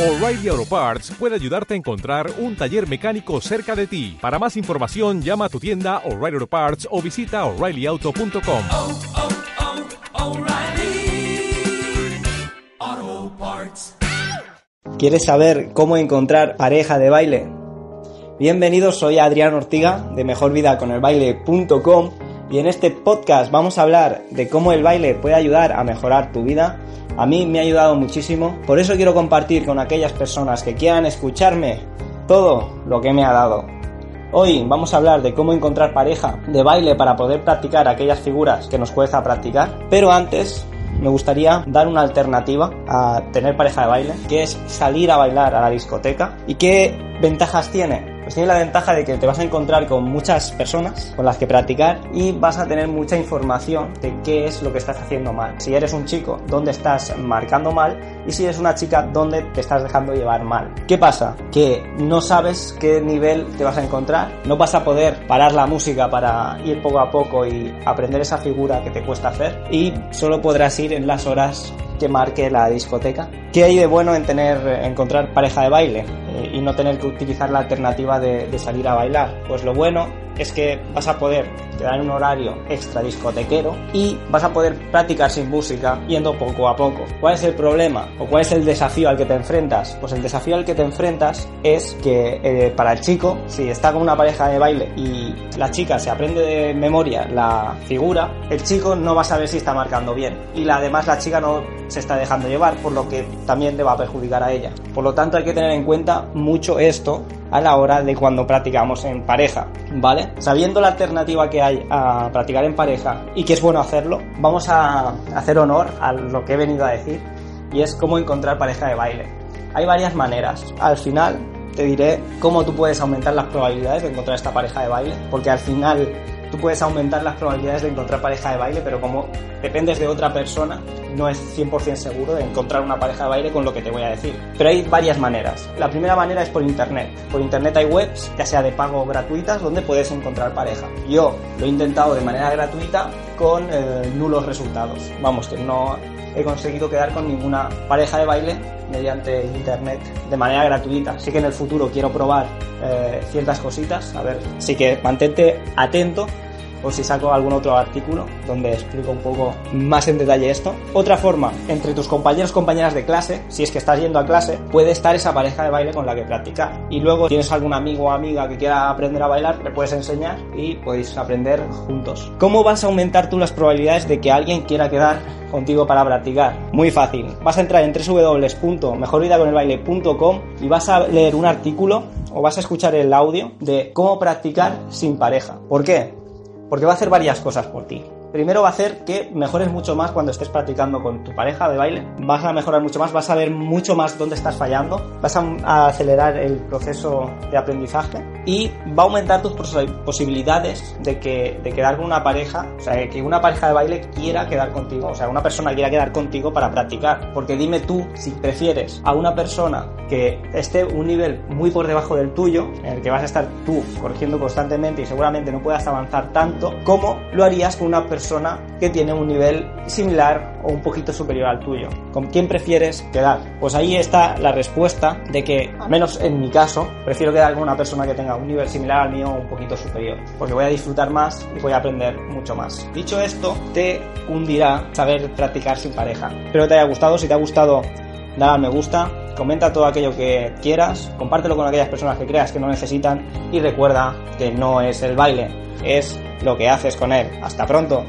O'Reilly Auto Parts puede ayudarte a encontrar un taller mecánico cerca de ti. Para más información, llama a tu tienda O'Reilly Auto Parts o visita oreillyauto.com. oh, oh, Parts. ¿Quieres saber cómo encontrar pareja de baile? Bienvenidos, soy Adrián Ortiga de mejorvidaconelbaile.com y en este podcast vamos a hablar de cómo el baile puede ayudar a mejorar tu vida. A mí me ha ayudado muchísimo, por eso quiero compartir con aquellas personas que quieran escucharme todo lo que me ha dado. Hoy vamos a hablar de cómo encontrar pareja de baile para poder practicar aquellas figuras que nos cuesta practicar, pero antes me gustaría dar una alternativa a tener pareja de baile, que es salir a bailar a la discoteca. ¿Y qué ventajas tiene? Pues tiene la ventaja de que te vas a encontrar con muchas personas con las que practicar y vas a tener mucha información de qué es lo que estás haciendo mal. Si eres un chico, dónde estás marcando mal y si eres una chica, dónde te estás dejando llevar mal. ¿Qué pasa? Que no sabes qué nivel te vas a encontrar, no vas a poder parar la música para ir poco a poco y aprender esa figura que te cuesta hacer y solo podrás ir en las horas que marque la discoteca. ¿Qué hay de bueno en tener, encontrar pareja de baile eh, y no tener que utilizar la alternativa de, de salir a bailar? Pues lo bueno es que vas a poder quedar un horario extra discotequero y vas a poder practicar sin música yendo poco a poco. ¿Cuál es el problema o cuál es el desafío al que te enfrentas? Pues el desafío al que te enfrentas es que eh, para el chico, si está con una pareja de baile y la chica se aprende de memoria la figura, el chico no va a saber si está marcando bien y la, además la chica no se está dejando llevar, por lo que también le va a perjudicar a ella. Por lo tanto hay que tener en cuenta mucho esto a la hora de cuando practicamos en pareja, ¿vale? Sabiendo la alternativa que hay a practicar en pareja y que es bueno hacerlo, vamos a hacer honor a lo que he venido a decir y es cómo encontrar pareja de baile. Hay varias maneras. Al final te diré cómo tú puedes aumentar las probabilidades de encontrar esta pareja de baile, porque al final tú puedes aumentar las probabilidades de encontrar pareja de baile, pero como dependes de otra persona, no es 100% seguro de encontrar una pareja de baile con lo que te voy a decir. Pero hay varias maneras. La primera manera es por internet. Por internet hay webs, ya sea de pago o gratuitas, donde puedes encontrar pareja. Yo lo he intentado de manera gratuita con eh, nulos resultados. Vamos, que no he conseguido quedar con ninguna pareja de baile mediante internet de manera gratuita. Así que en el futuro quiero probar eh, ciertas cositas. A ver, sí que mantente atento o si saco algún otro artículo donde explico un poco más en detalle esto. Otra forma, entre tus compañeros compañeras de clase, si es que estás yendo a clase, puede estar esa pareja de baile con la que practicar. Y luego tienes algún amigo o amiga que quiera aprender a bailar, le puedes enseñar y podéis aprender juntos. ¿Cómo vas a aumentar tú las probabilidades de que alguien quiera quedar contigo para practicar? Muy fácil. Vas a entrar en www.mejorvidaconelbaile.com y vas a leer un artículo o vas a escuchar el audio de cómo practicar sin pareja. ¿Por qué? Porque va a hacer varias cosas por ti. Primero va a hacer que mejores mucho más cuando estés practicando con tu pareja de baile. Vas a mejorar mucho más, vas a ver mucho más dónde estás fallando, vas a, acelerar el proceso de aprendizaje y va a aumentar tus posibilidades de, que, de quedar con una pareja, o sea, que una pareja de baile quiera quedar contigo, o sea, una persona quiera quedar contigo para practicar. Porque dime tú si prefieres a una persona que esté un nivel muy por debajo del tuyo, en el que vas a estar tú corrigiendo constantemente y seguramente no puedas avanzar tanto, como lo harías con una persona que tiene un nivel similar o un poquito superior al tuyo. ¿Con quién prefieres quedar? Pues ahí está la respuesta de que, al menos en mi caso, prefiero quedar con una persona que tenga un nivel similar al mío un poquito superior, porque voy a disfrutar más y voy a aprender mucho más. Dicho esto, te hundirá saber practicar sin pareja. Espero te haya gustado, si te ha gustado, dale al me gusta, comenta todo aquello que quieras, compártelo con aquellas personas que creas que no necesitan y recuerda que no es el baile, es lo que haces con él. Hasta pronto.